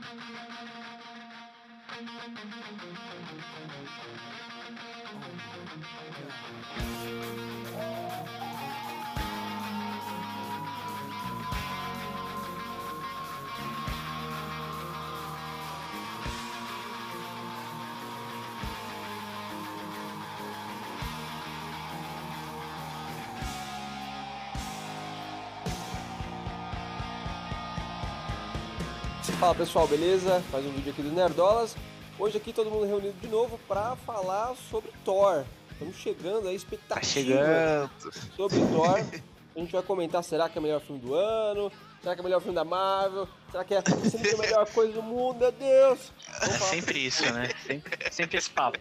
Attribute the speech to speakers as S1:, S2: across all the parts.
S1: Oh, Fala pessoal, beleza? Mais um vídeo aqui do Nerdolas. Hoje aqui todo mundo reunido de novo para falar sobre Thor. Estamos chegando aí, expectativa
S2: Tá chegando.
S1: sobre Thor. A gente vai comentar, será que é o melhor filme do ano? Será que é o melhor filme da Marvel? Será que é sempre a melhor coisa do mundo? Meu Deus!
S3: Sempre isso, né? Sempre, sempre esse papo.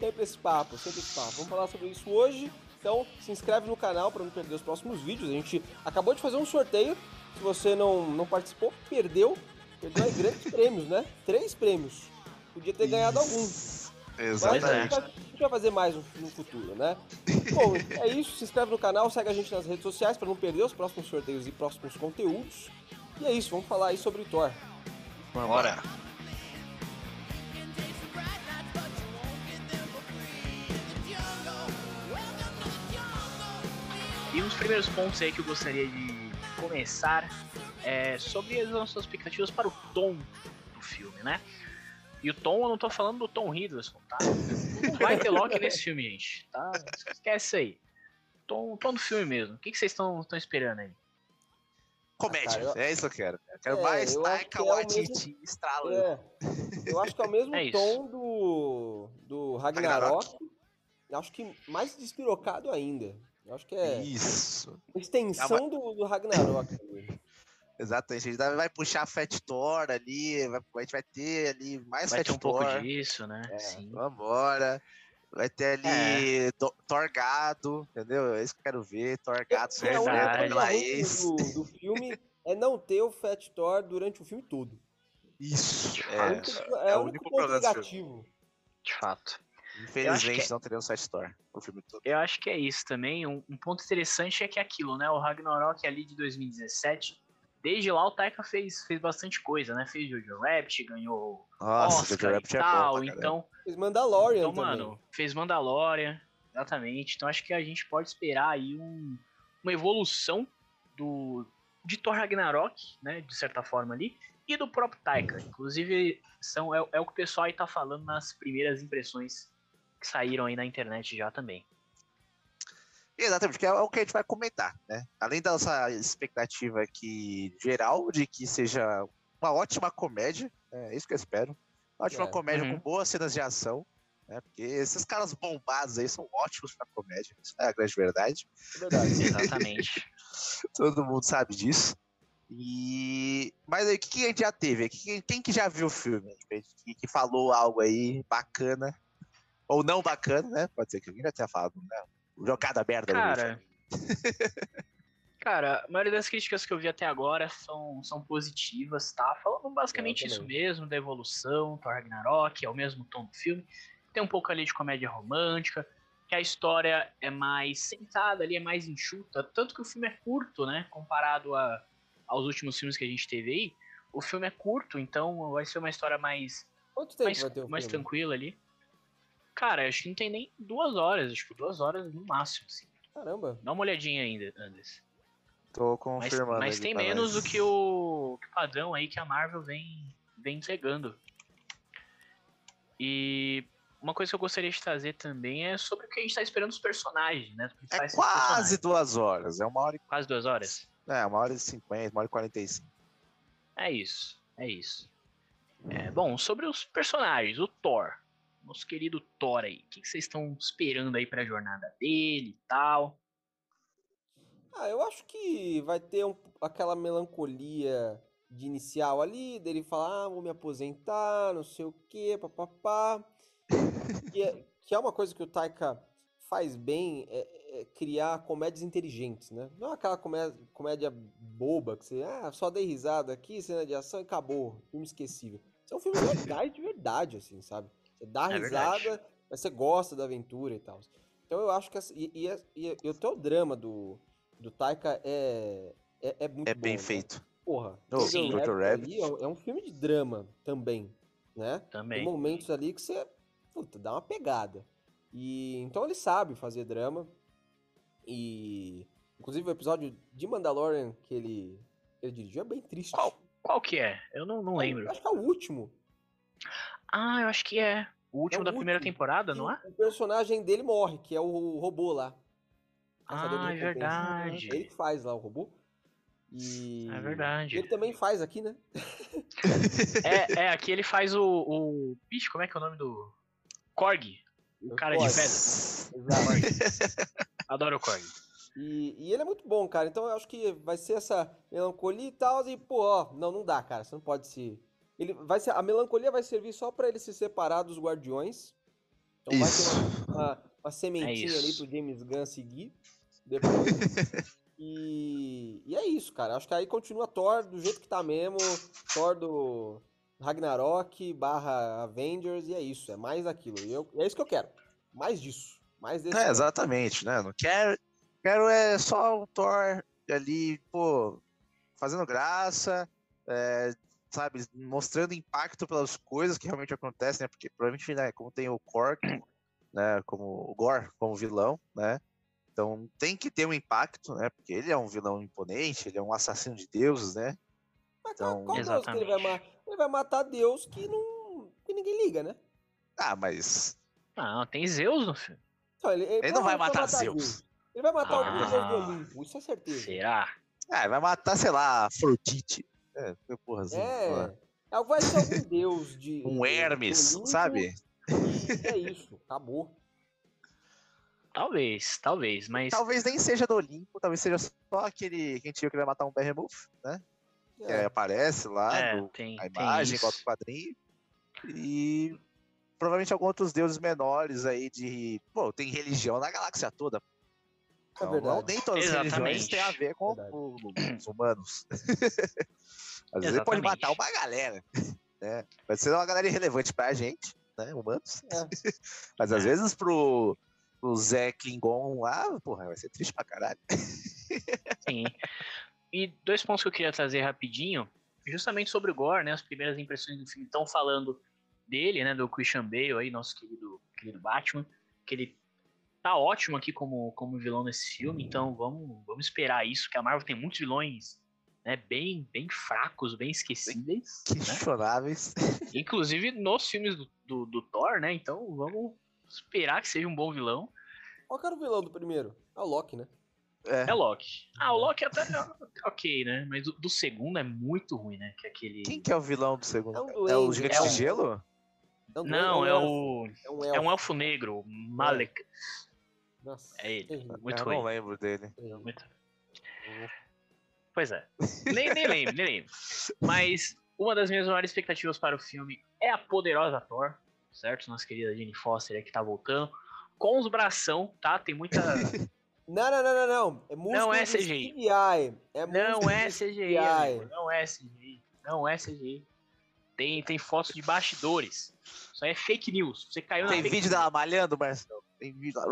S1: sempre esse papo, sempre esse papo. Vamos falar sobre isso hoje. Então se inscreve no canal para não perder os próximos vídeos. A gente acabou de fazer um sorteio. Se você não, não participou, perdeu. Perdeu aí grandes prêmios, né? Três prêmios. Podia ter ganhado algum. Mas a
S2: Exatamente.
S1: vai- a gente vai fazer mais no, no futuro, né? Bom, é isso. Se inscreve no canal, segue a gente nas redes sociais para não perder os próximos sorteios e próximos conteúdos. E é isso, vamos falar aí sobre o Thor.
S2: Bora.
S3: E um dos primeiros pontos aí que eu gostaria de começar é sobre as nossas expectativas para o tom do filme, né? E o tom, eu não tô falando do Tom Hiddleston, tá? Não vai ter Loki nesse filme, gente, tá? Esquece aí. Tom, o tom do filme mesmo. O que, que vocês estão esperando aí?
S2: Comédia,
S1: Ah, cara, eu-
S2: é isso que eu quero. Eu quero
S1: É,
S2: mais Taika
S1: que é o
S2: Waititi estralando.
S1: É, eu acho que é o mesmo
S3: É
S1: tom do, do Ragnarok. Acho que mais despirocado ainda. Eu acho que é
S2: Isso.
S1: extensão do, do Ragnarok.
S2: Exatamente. A gente vai puxar a Fat Thor ali, vai- a gente vai ter ali mais
S3: Vai
S2: Fat
S3: ter um
S2: Thor.
S3: pouco disso, né?
S1: É.
S3: Sim.
S2: Vambora. Vai ter ali Do- Torgado, entendeu? É isso que eu quero ver. Torgado
S1: É, ruim
S2: ex.
S1: do, do filme é não ter o Fat Thor durante o filme todo.
S2: Isso.
S1: É,
S2: É,
S1: o
S2: é
S1: é
S2: o
S1: o
S2: único
S1: único ponto
S2: problema desse
S1: negativo.
S3: De fato.
S2: Infelizmente
S3: é-
S2: não teremos Fat Thor o filme todo.
S3: Eu acho que é isso também. Um, um ponto interessante é que é aquilo, né? O Ragnarok ali de 2017. Desde lá o Taika fez, fez bastante coisa, né? Fez Jojo Rabbit, ganhou
S2: Nossa,
S3: Oscar
S2: Jojo
S3: e
S2: é bom
S3: tal.
S2: pra caramba.
S3: então,
S1: Fez Mandalorian
S3: então,
S1: também.
S3: mano, fez Mandalorian. Exatamente. Então acho que a gente pode esperar aí um- uma evolução do de Thor Ragnarok, né? De certa forma ali. E do próprio Taika. Inclusive, são, é, é o que o pessoal aí tá falando nas primeiras impressões que saíram aí na internet já também.
S2: Exatamente, que é o que a gente vai comentar, né? Além da nossa expectativa aqui geral de que seja uma ótima comédia, é isso que eu espero. Uma ótima
S1: É.
S2: comédia
S3: Uhum.
S2: com boas cenas de ação, né? Porque esses caras bombados aí são ótimos pra comédia, isso é a grande verdade.
S1: É verdade.
S3: Exatamente.
S2: Todo mundo sabe disso. E. Mas aí, o que, que a gente já teve? Quem, quem que já viu o filme? Que, que falou algo aí bacana? Ou não bacana, né? Pode ser que alguém já tenha falado, né? Jogada merda. no
S3: Cara. Cara, a maioria das críticas que eu vi até agora são, são positivas, tá? Falando basicamente isso mesmo, da evolução, Thor Ragnarok, é o mesmo tom do filme. Tem um pouco ali de comédia romântica, que a história é mais sentada ali, é mais enxuta. Tanto que o filme é curto, né? Comparado a, aos últimos filmes que a gente teve aí. O filme é curto, então vai ser uma história mais,
S1: Quanto tempo
S3: mais,
S1: vai ter o
S3: mais
S1: filme?
S3: tranquila ali. Cara, acho que não tem nem duas horas, tipo, duas horas no máximo, assim.
S1: Caramba.
S3: Dá uma olhadinha ainda, Anderson.
S2: Tô
S3: Mas,
S2: confirmando.
S3: mas
S2: aqui
S3: tem
S2: pra
S3: menos do que o, que o padrão aí que a Marvel vem, vem entregando. E uma coisa que eu gostaria de trazer também é sobre o que a gente tá esperando dos personagens, né?
S2: É quase duas horas. É uma hora e.
S3: Quase duas horas?
S2: É, uma hora e cinquenta, uma hora e quarenta e cinco.
S3: É isso, é isso. É, bom, sobre os personagens, o Thor. Nosso querido Thor aí. O que que vocês estão esperando aí pra jornada dele e tal?
S1: Ah, eu acho que vai ter um- aquela melancolia de inicial ali, dele falar, ah, vou me aposentar, não sei o quê, papapá. que, é, que é uma coisa que o Taika faz bem, é, é criar comédias inteligentes, né? Não aquela comédia, comédia boba, que você, ah, só dei risada aqui, cena de ação e acabou, filme esquecível. Isso é um filme verdade, de verdade, assim, sabe? Você dá
S3: É
S1: risada,
S3: verdade.
S1: mas você gosta da aventura e tal. Então eu acho que essa, e, e, e, e o teu drama do, do Taika é, é, é muito
S2: É
S1: bom,
S2: bem
S1: né?
S2: feito.
S1: porra,
S2: Oh,
S1: Jojo
S2: Jojo
S1: Rabbit ali é é um filme de drama também, né? Tem
S3: Também.
S1: momentos ali que você, puta, dá uma pegada. E então ele sabe fazer drama. E inclusive o episódio de Mandalorian que ele ele dirigiu é bem triste.
S3: Qual? Qual que é? Eu não, não lembro.
S1: Acho que é o último.
S3: Ah, eu acho que é. O último
S1: o
S3: da primeira
S1: último.
S3: temporada,
S1: E
S3: não é?
S1: O personagem dele morre, que é o robô lá. De
S3: Ah, é verdade.
S1: Ele que faz lá o robô. E
S3: É verdade.
S1: ele também faz aqui, né?
S3: É, é, aqui ele faz o, o. Bicho, como é que é o nome do. Korg. O cara de
S1: Korg.
S3: pedra.
S1: Exato.
S3: Adoro o Korg.
S1: E, e ele é muito bom, cara. Então eu acho que vai ser essa melancolia e tal. E, pô, ó, não, não dá, cara. Você não pode se. Ele vai ser, a melancolia vai servir só pra ele se separar dos guardiões. Então
S2: Isso.
S1: vai ter uma, uma, uma sementinha
S3: É
S1: ali pro James Gunn seguir. Depois. e, e é isso, cara. Acho que aí continua Thor do jeito que tá mesmo. Thor do Ragnarok barra Avengers. E é isso. É mais aquilo. E eu, é isso que eu quero. Mais disso. Mais desse.
S2: É, exatamente, né? Não quero, quero é só o Thor ali, pô, fazendo graça, é, sabe, mostrando impacto pelas coisas que realmente acontecem, né? Porque provavelmente, né, como tem o Korg, né, como o Gore como vilão, né? Então tem que ter um impacto, né? Porque ele é um vilão imponente, ele é um assassino de deuses, né?
S1: Mas qual,
S2: Então-
S1: qual Deus que ele vai matar? Ele vai matar Deus que não. que ninguém liga, né?
S2: Ah, mas
S3: Não, tem Zeus no filme.
S1: Então, ele,
S2: ele não vai
S1: provavelmente
S2: matar Zeus.
S1: Ele vai matar algum
S3: Ah.
S1: deus do Olimpo, isso é certeza.
S3: Será?
S2: Ah, ele vai matar, sei lá, Afrodite. É, que porra assim.
S1: É. é. Vai ser algum deus de.
S2: Um Hermes,
S1: Olimpo,
S2: sabe?
S1: E é isso, acabou.
S3: Talvez, talvez, mas.
S2: Talvez nem seja do Olimpo, talvez seja só aquele que a gente viu que vai matar um Behemoth, né? Que
S1: É.
S2: aparece lá
S3: É,
S2: no,
S3: tem, tem
S2: imagem, coloca o quadrinho. E provavelmente alguns outros deuses menores aí de. Pô, tem religião na galáxia toda.
S1: É
S2: Não,
S1: verdade.
S2: não- nem todas as religiões
S3: Exatamente.
S2: têm a ver com o- os humanos. Às vezes ele pode
S3: Exatamente.
S2: matar uma galera. Né? Vai ser uma galera irrelevante pra gente, né? Humanos.
S1: É.
S2: Mas às vezes pro, pro Zé Klingon lá, porra, vai ser triste pra caralho.
S3: Sim. E dois pontos que eu queria trazer rapidinho, justamente sobre o Gore, né? As primeiras impressões do filme estão falando dele, né? Do Christian Bale aí, nosso querido, querido Batman, que ele tá ótimo aqui como, como vilão nesse filme, então vamos, vamos esperar isso, que a Marvel tem muitos vilões né, bem, bem fracos, bem esquecíveis, né?
S2: Questionáveis.
S3: inclusive nos filmes do, do, do Thor, né? Então vamos esperar que seja um bom vilão.
S1: Qual que era o vilão do primeiro? É o Loki, né?
S2: É.
S3: É Loki. Ah, o Loki até é ok, né? Mas o do segundo é muito ruim, né? Que é aquele.
S2: Quem que é o vilão do segundo?
S1: É um
S2: É o gigante
S3: é
S2: de
S3: um-
S2: gelo?
S1: É um
S3: Não, é
S1: um
S3: o.
S1: É um
S3: É
S1: elfo.
S3: um elfo negro, Malek.
S1: Nossa,
S3: É ele.
S1: terrível,
S3: Muito
S2: eu
S3: ruim.
S2: não lembro dele.
S3: Muito- Pois é. Nem, nem lembro, nem lembro. Mas uma das minhas maiores expectativas para o filme é a poderosa Thor, certo? Nossa querida Jane Foster aí que tá voltando. Com os bração, tá? Tem muita.
S1: Não, não, não, não, não. É músculo
S3: Não é
S1: de
S3: CGI.
S1: CGI. É
S3: Não é CGI, amigo. Não é CGI. Não é CGI. Tem, tem fotos de bastidores. Isso aí é fake news. Você caiu na
S2: Tem vídeo
S3: news.
S2: dela malhando, Marcelo? Tem vídeo lá.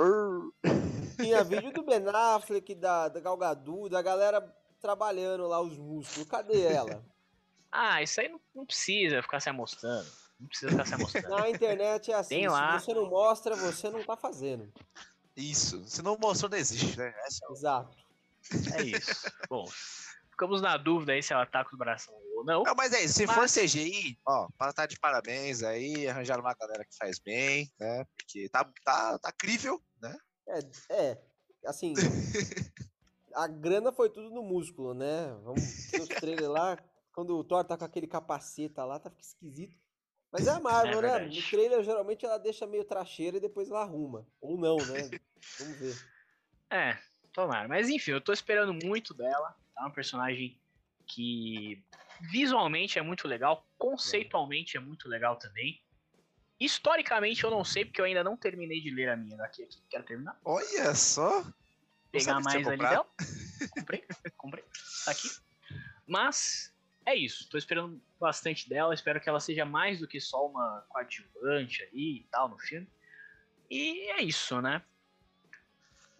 S1: Tinha vídeo do Ben Affleck, da, da Gal Gadot, da galera trabalhando lá os músculos. Cadê ela?
S3: Ah, isso aí não, não precisa ficar se amostrando. Não precisa ficar se amostrando.
S1: Na internet é assim,
S3: Tem
S1: se
S3: lá.
S1: você não mostra, você não tá fazendo.
S2: Isso. Se não mostrou, não existe, né? Essa é o-
S1: Exato.
S3: É isso. Bom, ficamos na dúvida aí se ela tá com os braços ou não.
S2: Não, mas é isso. Se
S3: Mas-
S2: for CGI, ó, para tá de parabéns aí, arranjaram uma galera que faz bem, né? Porque tá, tá, tá crível, né?
S1: É, é assim, a grana foi tudo no músculo, né? Vamos ver os trailers lá, quando o Thor tá com aquele capaceta lá, tá fica esquisito. Mas é a Marvel,
S3: É
S1: né?
S3: verdade.
S1: No trailer, geralmente, ela deixa meio tracheira e depois ela arruma. Ou não, né? Vamos ver.
S3: É, tomara. Mas enfim, eu tô esperando muito dela. Tá? Um personagem que visualmente é muito legal, conceitualmente é muito legal também. Historicamente eu não sei, porque eu ainda não terminei de ler a minha daqui aqui. Quero terminar.
S2: Olha só.
S3: Pegar mais ali dela. Comprei, comprei. Tá aqui. Mas é isso. Tô esperando bastante dela. Espero que ela seja mais do que só uma coadjuvante aí e tal no filme. E é isso, né?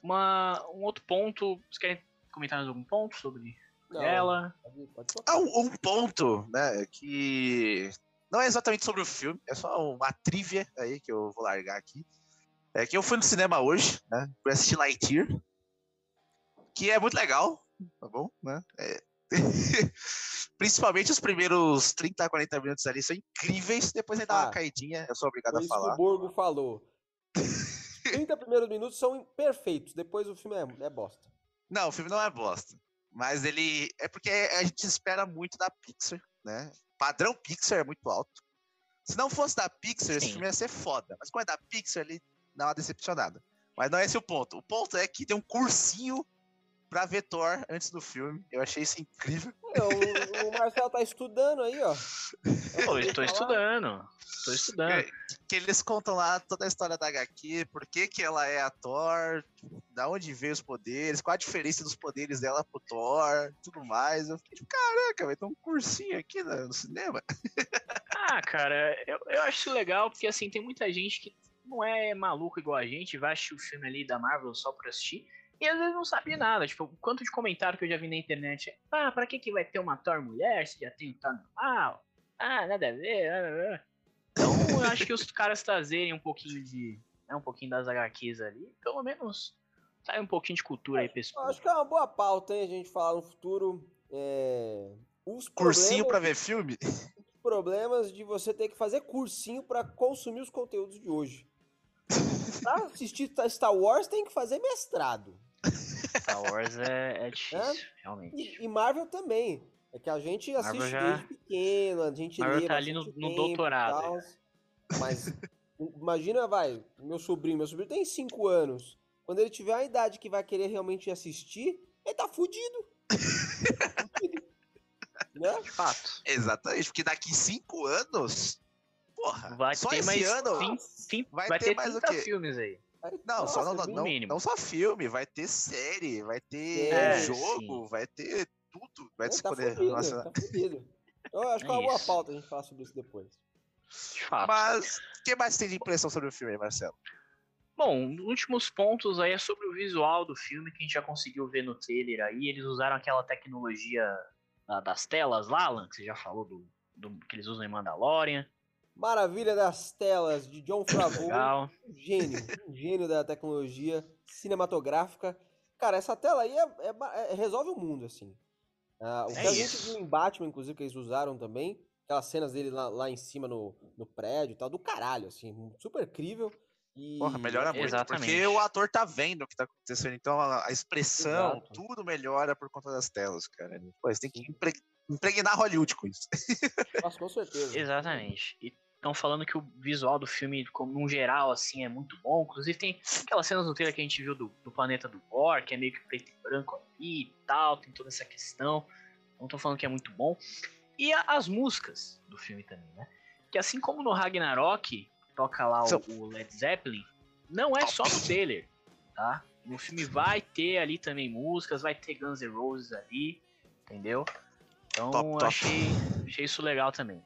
S3: Uma, um outro ponto. Vocês querem comentar mais algum ponto sobre
S1: Não,
S3: dela.
S1: Pode, pode tocar.
S2: Ah, um, um ponto, né, que não é exatamente sobre o filme, é só uma trivia aí que eu vou largar aqui. É que eu fui no cinema hoje, né, pra assistir Lightyear, que é muito legal, tá bom, né? É- Principalmente os primeiros 30, 40 minutos ali são incríveis, depois ele dá uma
S1: Ah,
S2: caidinha, eu sou obrigado a
S1: isso que
S2: falar.
S1: o Borgo falou. Os 30 primeiros minutos são perfeitos, depois o filme é, é bosta.
S2: Não, o filme não é bosta. Mas ele. É porque a gente espera muito da Pixar, né? Padrão Pixar é muito alto. Se não fosse da Pixar, esse
S3: Sim.
S2: filme ia ser foda. Mas como é da Pixar, ele dá uma decepcionada. Mas não é esse o ponto. O ponto é que tem um cursinho pra ver Thor antes do filme. Eu achei isso incrível.
S1: O, o Marcelo tá estudando aí, ó.
S3: Pô, eu tô estudando. Tô estudando.
S2: Que, eles contam lá toda a história da HQ, por que, que ela é a Thor, da onde veio os poderes, qual a diferença dos poderes dela pro Thor, tudo mais. Eu fiquei tipo, caraca, vai ter um cursinho aqui no, cinema.
S3: Ah, cara, eu, eu acho legal, porque assim, tem muita gente que não é maluco igual a gente, vai assistir o filme ali da Marvel só pra assistir, e às vezes não sabe nada. Tipo, quanto de comentário que eu já vi na internet ah, pra que, que vai ter uma Thor mulher se já tem o Thor normal? Ah, nada a ver. blá, blá, blá." Então, eu acho que os caras trazerem um pouquinho de. Né, um pouquinho das HQs ali, pelo menos sai um pouquinho de cultura aí povo.
S1: acho que é uma boa pauta, hein, a gente falar no futuro. É... Os
S2: Cursinho pra ver filme?
S1: os problemas de você ter que fazer cursinho pra consumir os conteúdos de hoje. pra assistir Star Wars tem que fazer mestrado.
S3: Star Wars é, é difícil, realmente.
S1: E, e Marvel também. É que a gente assiste
S3: já-
S1: desde pequeno, a gente
S3: Marvel
S1: lê
S3: tá ali no- no doutorado,
S1: tal. Mas imagina, vai, meu sobrinho, meu sobrinho tem 5 anos. Quando ele tiver a idade que vai querer realmente assistir, ele tá fudido. Né?
S3: De fato.
S2: Exatamente, porque daqui cinco anos, porra,
S3: Vai
S2: só
S3: ter
S2: esse
S3: mais
S2: ano. vai
S3: vai,
S2: ter
S3: ter
S2: mais o
S3: 30
S2: quê?
S3: filmes aí.
S2: Não,
S1: Nossa,
S2: só, não, não,
S1: no
S2: não,
S3: mínimo.
S2: não só filme, vai ter série, vai ter
S1: É,
S2: jogo,
S3: sim.
S2: vai ter tudo. Vai
S1: Ele
S2: se
S1: tá
S2: poder
S1: fudido,
S2: relacionar.
S1: tá fudido. Eu acho que é
S3: É
S1: uma boa pauta a gente falar sobre isso depois.
S3: De fato.
S2: Mas o que mais tem de impressão sobre o filme, Marcelo?
S3: Bom, os últimos pontos aí é sobre o visual do filme que a gente já conseguiu ver no trailer aí. Eles usaram aquela tecnologia da- das telas lá, Alan, que você já falou do, do- que eles usam em Mandalorian.
S1: Maravilha das telas de John Favreau.
S3: Legal.
S1: um gênio, um gênio da tecnologia cinematográfica. Cara, essa tela aí é- é é- resolve o mundo, assim. Ah, o
S3: É
S1: que a gente
S3: isso.
S1: viu em Batman, inclusive, que eles usaram também, aquelas cenas dele lá, lá em cima no, no prédio e tal, do caralho, assim, super crível. E...
S2: Porra, melhora muito.
S3: Exatamente.
S2: Porque o ator tá vendo o que tá acontecendo. Então a, a expressão,
S1: Exato.
S2: tudo melhora por conta das telas, cara. Pô, você tem que impre- impregnar Hollywood com isso.
S1: Nossa, com certeza.
S3: Exatamente. E estão falando que o visual do filme, como num geral, assim, é muito bom. Inclusive tem aquelas cenas no trailer que a gente viu do, do planeta do Thor, que é meio que preto e branco ali e tal, tem toda essa questão. Então estão falando que é muito bom. E a- as músicas do filme também, né? Que assim como no Ragnarok, toca lá o, o Led Zeppelin, não é só no trailer, tá? No filme vai ter ali também músicas, vai ter Guns N' Roses ali, entendeu? Então
S2: Top,
S3: eu
S2: top.
S3: achei, achei isso legal também.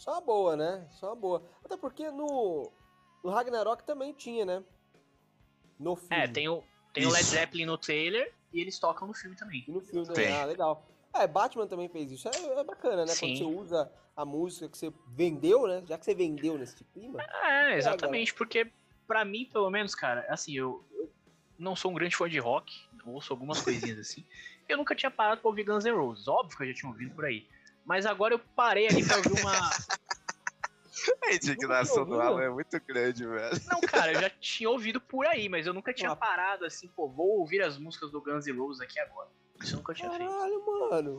S1: Só uma boa, né? Só uma boa. Até porque no, no Ragnarok também tinha, né? No filme.
S3: É, tem o, tem o Led. Zeppelin no trailer e eles tocam no filme também.
S1: E no filme
S2: Tem.
S1: também. Ah, legal. É, Batman também fez isso. É, é bacana, né?
S3: Sim.
S1: Quando você usa a música que você vendeu, né? Já que você vendeu nesse clima.
S3: É, exatamente, porque pra mim, pelo menos, cara, assim, eu, eu não sou um grande fã de rock, ouço algumas coisinhas assim. Eu nunca tinha parado pra ouvir Guns N' Roses, óbvio que eu já tinha ouvido por aí. Mas agora eu parei ali pra ouvir uma.
S2: A
S1: indignação do Alan
S2: é muito grande, velho.
S3: Não, cara, eu já tinha ouvido por aí, mas eu nunca tinha parado assim, pô, vou ouvir as músicas do Guns N' Roses aqui agora. Isso eu nunca tinha feito.
S1: Caralho, mano.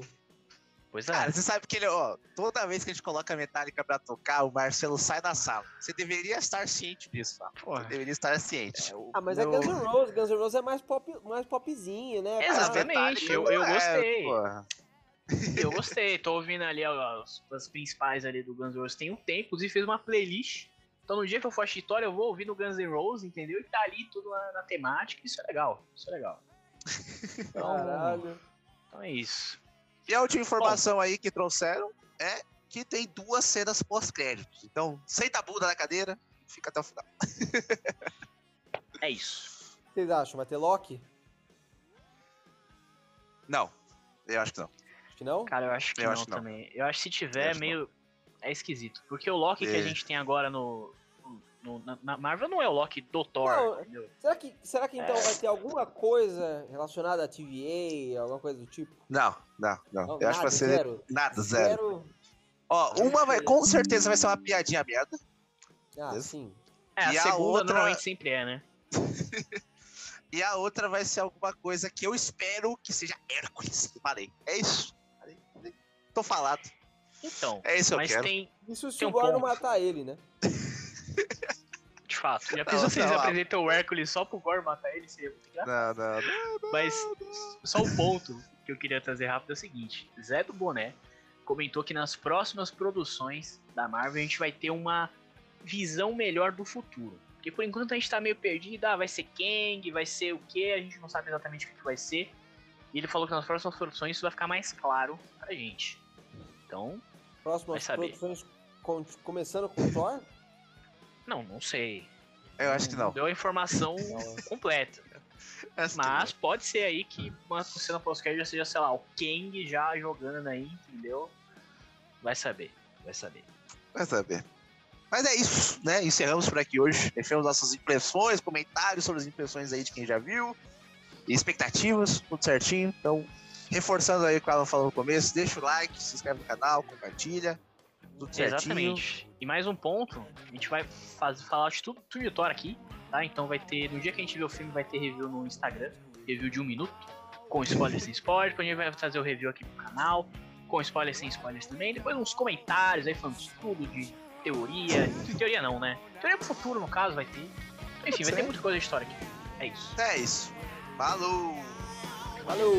S3: Pois é.
S2: Cara, você sabe que ele, ó, toda vez que a gente coloca a Metallica pra tocar, o Marcelo sai da sala. Você deveria estar ciente disso, tá? Você deveria estar ciente.
S1: Ah, mas é
S2: Meu-
S1: Guns N' Roses. Guns N' Roses é mais, pop, mais popzinho, né?
S3: Exatamente, eu- eu
S2: é,
S3: gostei.
S2: porra.
S3: Eu gostei, tô ouvindo ali ó, as, as principais ali do Guns N' Roses tem um tempo, inclusive fez uma playlist. Então no dia que eu for assistir História, eu vou ouvir no Guns N' Roses, entendeu? E tá ali tudo na, na temática, isso é legal, isso é legal. Então,
S1: Caralho.
S3: então é isso.
S2: E a última informação aí que trouxeram é que tem duas cenas pós-créditos. Então, senta a bunda na cadeira e fica até o final.
S3: É isso.
S1: O que vocês acham? Vai ter Loki?
S2: Não. Eu acho que não.
S1: Que não?
S3: Cara, eu acho que
S2: Eu
S3: não
S2: acho que não.
S3: também. Eu acho que se tiver, meio. É esquisito. Porque o Loki que a
S2: É.
S3: gente tem agora no. no- na, na Marvel não é o Loki do Thor.
S1: Não? Será que, será que então
S3: É.
S1: vai ter alguma coisa relacionada à TVA, alguma coisa do tipo?
S2: Não, não, não.
S1: Não,
S2: eu acho que vai
S1: nada,
S2: ser
S1: zero.
S2: nada, zero.
S1: Zero.
S2: Ó, uma vai, com certeza vai ser uma piadinha merda.
S1: Ah,
S2: Beleza?
S1: sim.
S3: É, a
S2: E a
S3: segunda
S2: outra-
S3: normalmente sempre é, né?
S2: E a outra vai ser alguma coisa que eu espero que seja Hércules. Falei. É isso. Tô falado.
S3: Então.
S2: É isso que eu
S3: mas
S2: quero.
S3: tem,
S1: Isso se
S3: Tem
S1: o
S3: um ponto.
S1: matar ele, né?
S3: de fato. Já pensou se eles apresentam o Hércules só pro Gore matar ele? Seria muito engraçado.
S2: Não, não, não.
S3: Mas só o ponto que eu queria trazer rápido é o seguinte: Zé do Boné comentou que nas próximas produções da Marvel a gente vai ter uma visão melhor do futuro. Porque por enquanto a gente tá meio perdido, ah, vai ser Kang, vai ser o que, a gente não sabe exatamente o que que vai ser. E ele falou que nas próximas produções isso vai ficar mais claro pra gente. Então,
S1: Próximas produções com- começando com Thor?
S3: não, não sei.
S2: Eu acho que não.
S3: Deu a informação completa. Mas pode ser aí que uma cena pós-crédito já seja, sei lá, o Kang já jogando aí, entendeu? Vai saber, vai saber.
S2: Vai saber. Mas é isso, né? Encerramos por aqui hoje. Deixamos nossas impressões, comentários sobre as impressões aí de quem já viu. E expectativas, tudo certinho. Então, reforçando aí o que o Alan falou no começo, deixa o like, se inscreve no canal, compartilha. Tudo certinho.
S3: Exatamente. E mais um ponto, a gente vai faz, falar de tudo, tudo de Thor aqui, tá? Então vai ter, no dia que a gente ver o filme, vai ter review no Instagram, review de um minuto, com spoiler sem spoiler, depois a gente vai trazer o review aqui pro canal, com spoiler sem spoilers também, depois uns comentários aí falando de tudo, de teoria, de teoria não, né? Teoria pro futuro, no caso, vai ter. Enfim, vai ter muita coisa de história aqui. É isso.
S2: É isso. Falou!
S1: Falou!